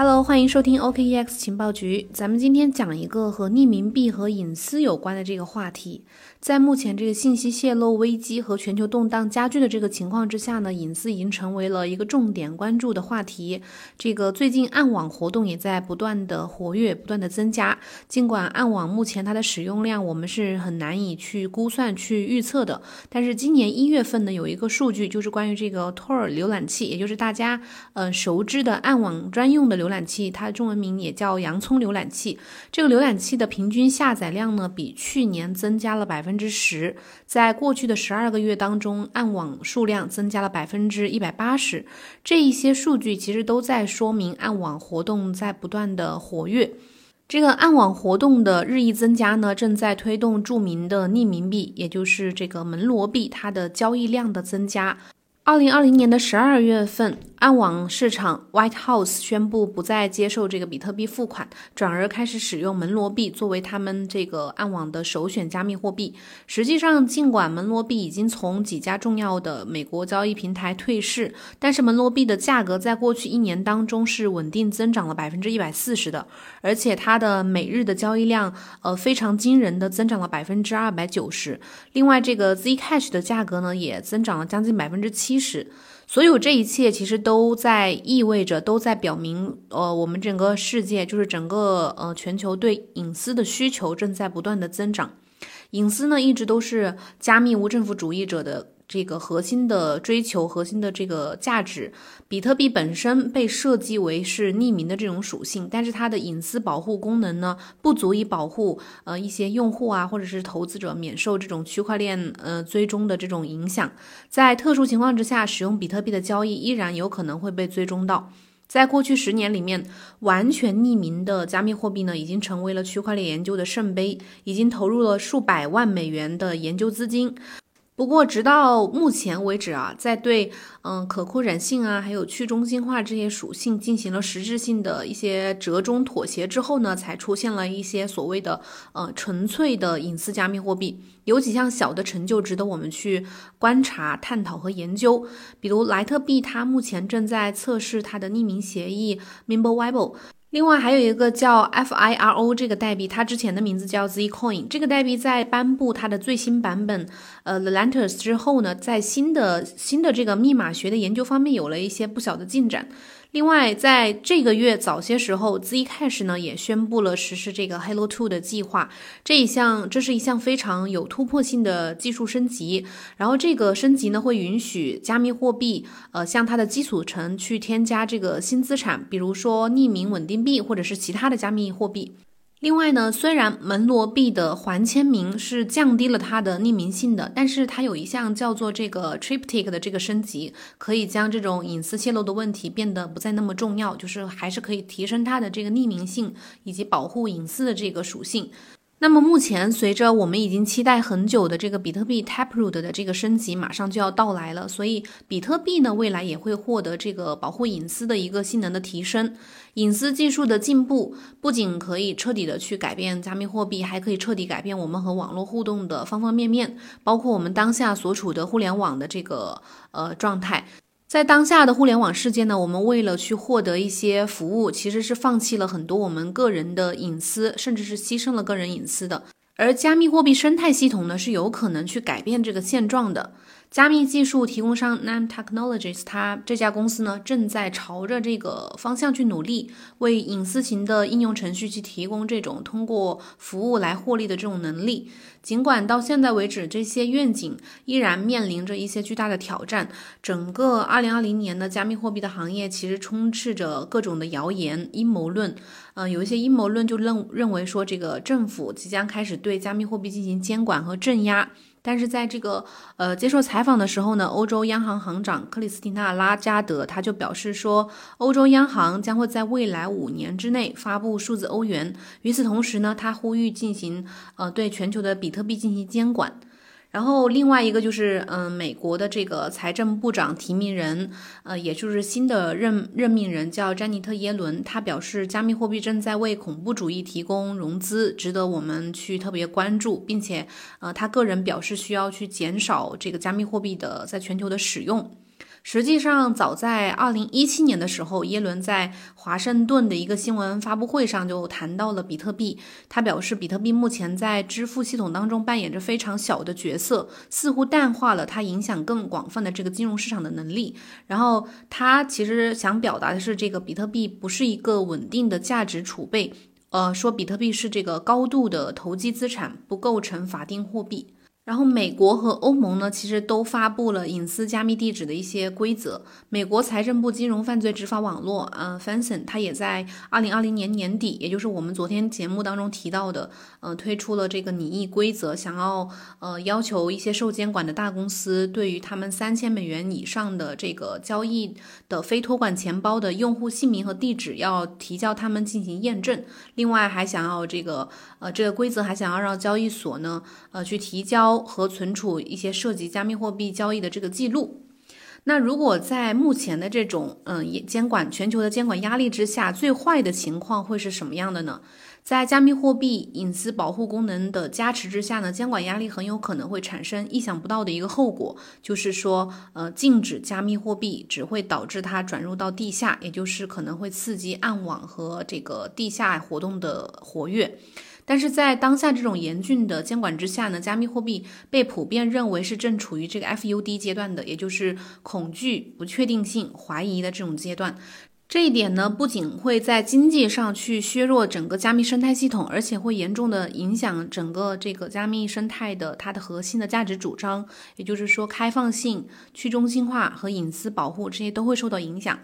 Hello，欢迎收听 OKEX 情报局。咱们今天讲一个和匿名币和隐私有关的这个话题。在目前这个信息泄露危机和全球动荡加剧的这个情况之下呢，隐私已经成为了一个重点关注的话题。这个最近暗网活动也在不断的活跃，不断的增加。尽管暗网目前它的使用量我们是很难以去估算、去预测的，但是今年一月份呢，有一个数据就是关于这个 Tor 浏览器，也就是大家呃熟知的暗网专用的浏浏览器，它的中文名也叫洋葱浏览器。这个浏览器的平均下载量呢，比去年增加了。百分之十，在过去的十二个月当中，暗网数量增加了百分之一百八十。这一些数据其实都在说明暗网活动在不断的活跃。这个暗网活动的日益增加呢，正在推动著名的匿名币，也就是这个门罗币，它的交易量的增加。二零二零年的十二月份，暗网市场 White House 宣布不再接受这个比特币付款，转而开始使用门罗币作为他们这个暗网的首选加密货币。实际上，尽管门罗币已经从几家重要的美国交易平台退市，但是门罗币的价格在过去一年当中是稳定增长了百分之一百四十的，而且它的每日的交易量呃非常惊人的增长了百分之二百九十。另外，这个 Zcash 的价格呢也增长了将近百分之七。十，所有这一切其实都在意味着，都在表明，呃，我们整个世界，就是整个呃全球对隐私的需求正在不断的增长。隐私呢，一直都是加密无政府主义者的。这个核心的追求，核心的这个价值，比特币本身被设计为是匿名的这种属性，但是它的隐私保护功能呢，不足以保护呃一些用户啊，或者是投资者免受这种区块链呃追踪的这种影响。在特殊情况之下，使用比特币的交易依然有可能会被追踪到。在过去十年里面，完全匿名的加密货币呢，已经成为了区块链研究的圣杯，已经投入了数百万美元的研究资金。不过，直到目前为止啊，在对嗯可扩展性啊，还有去中心化这些属性进行了实质性的一些折中妥协之后呢，才出现了一些所谓的呃纯粹的隐私加密货币。有几项小的成就值得我们去观察、探讨和研究。比如莱特币，它目前正在测试它的匿名协议 Mimblewible。另外还有一个叫 FIRO 这个代币，它之前的名字叫 Zcoin。这个代币在颁布它的最新版本，呃，The Lanterns 之后呢，在新的新的这个密码学的研究方面有了一些不小的进展。另外，在这个月早些时候，Zcash 呢也宣布了实施这个 Halo Two 的计划。这一项，这是一项非常有突破性的技术升级。然后，这个升级呢会允许加密货币，呃，向它的基础层去添加这个新资产，比如说匿名稳定币或者是其他的加密货币。另外呢，虽然门罗币的环签名是降低了它的匿名性的，但是它有一项叫做这个 Triptych 的这个升级，可以将这种隐私泄露的问题变得不再那么重要，就是还是可以提升它的这个匿名性以及保护隐私的这个属性。那么目前，随着我们已经期待很久的这个比特币 Taproot 的这个升级马上就要到来了，所以比特币呢未来也会获得这个保护隐私的一个性能的提升。隐私技术的进步不仅可以彻底的去改变加密货币，还可以彻底改变我们和网络互动的方方面面，包括我们当下所处的互联网的这个呃状态。在当下的互联网世界呢，我们为了去获得一些服务，其实是放弃了很多我们个人的隐私，甚至是牺牲了个人隐私的。而加密货币生态系统呢，是有可能去改变这个现状的。加密技术提供商 Nam Technologies，它这家公司呢正在朝着这个方向去努力，为隐私型的应用程序去提供这种通过服务来获利的这种能力。尽管到现在为止，这些愿景依然面临着一些巨大的挑战。整个2020年的加密货币的行业其实充斥着各种的谣言、阴谋论。嗯，有一些阴谋论就认认为说，这个政府即将开始对加密货币进行监管和镇压。但是在这个呃接受采访的时候呢，欧洲央行行长克里斯蒂娜拉加德他就表示说，欧洲央行将会在未来五年之内发布数字欧元。与此同时呢，他呼吁进行呃对全球的比特币进行监管。然后另外一个就是，嗯，美国的这个财政部长提名人，呃，也就是新的任任命人叫詹妮特耶伦，他表示，加密货币正在为恐怖主义提供融资，值得我们去特别关注，并且，呃，他个人表示需要去减少这个加密货币的在全球的使用。实际上，早在二零一七年的时候，耶伦在华盛顿的一个新闻发布会上就谈到了比特币。他表示，比特币目前在支付系统当中扮演着非常小的角色，似乎淡化了它影响更广泛的这个金融市场的能力。然后，他其实想表达的是，这个比特币不是一个稳定的价值储备，呃，说比特币是这个高度的投机资产，不构成法定货币。然后，美国和欧盟呢，其实都发布了隐私加密地址的一些规则。美国财政部金融犯罪执法网络，呃，FinCEN，它也在二零二零年年底，也就是我们昨天节目当中提到的，呃，推出了这个拟议规则，想要呃要求一些受监管的大公司，对于他们三千美元以上的这个交易的非托管钱包的用户姓名和地址，要提交他们进行验证。另外，还想要这个，呃，这个规则还想要让交易所呢，呃，去提交。和存储一些涉及加密货币交易的这个记录。那如果在目前的这种嗯监管全球的监管压力之下，最坏的情况会是什么样的呢？在加密货币隐私保护功能的加持之下呢，监管压力很有可能会产生意想不到的一个后果，就是说，呃，禁止加密货币只会导致它转入到地下，也就是可能会刺激暗网和这个地下活动的活跃。但是在当下这种严峻的监管之下呢，加密货币被普遍认为是正处于这个 FUD 阶段的，也就是恐惧、不确定性、怀疑的这种阶段。这一点呢，不仅会在经济上去削弱整个加密生态系统，而且会严重的影响整个这个加密生态的它的核心的价值主张，也就是说开放性、去中心化和隐私保护这些都会受到影响。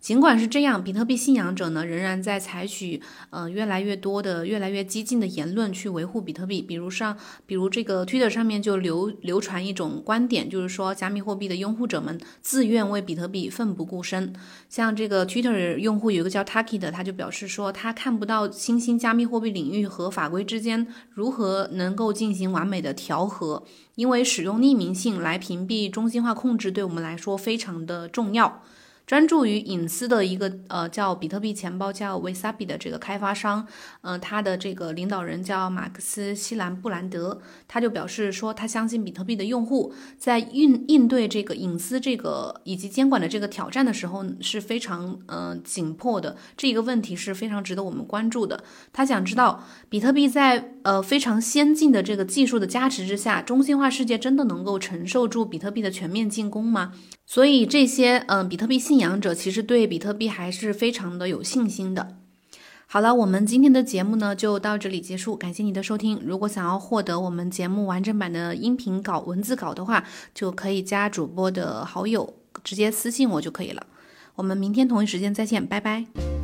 尽管是这样，比特币信仰者呢仍然在采取呃越来越多的、越来越激进的言论去维护比特币。比如上，比如这个 Twitter 上面就流流传一种观点，就是说加密货币的拥护者们自愿为比特币奋不顾身。像这个 Twitter 用户有一个叫 Taki 的，他就表示说他看不到新兴加密货币领域和法规之间如何能够进行完美的调和，因为使用匿名性来屏蔽中心化控制对我们来说非常的重要。专注于隐私的一个呃叫比特币钱包叫 Wasabi 的这个开发商，嗯，他的这个领导人叫马克思西兰布兰德，他就表示说，他相信比特币的用户在应应对这个隐私这个以及监管的这个挑战的时候是非常嗯紧迫的，这个问题是非常值得我们关注的。他想知道，比特币在呃非常先进的这个技术的加持之下，中心化世界真的能够承受住比特币的全面进攻吗？所以这些嗯，比特币信仰者其实对比特币还是非常的有信心的。好了，我们今天的节目呢就到这里结束，感谢你的收听。如果想要获得我们节目完整版的音频稿、文字稿的话，就可以加主播的好友，直接私信我就可以了。我们明天同一时间再见，拜拜。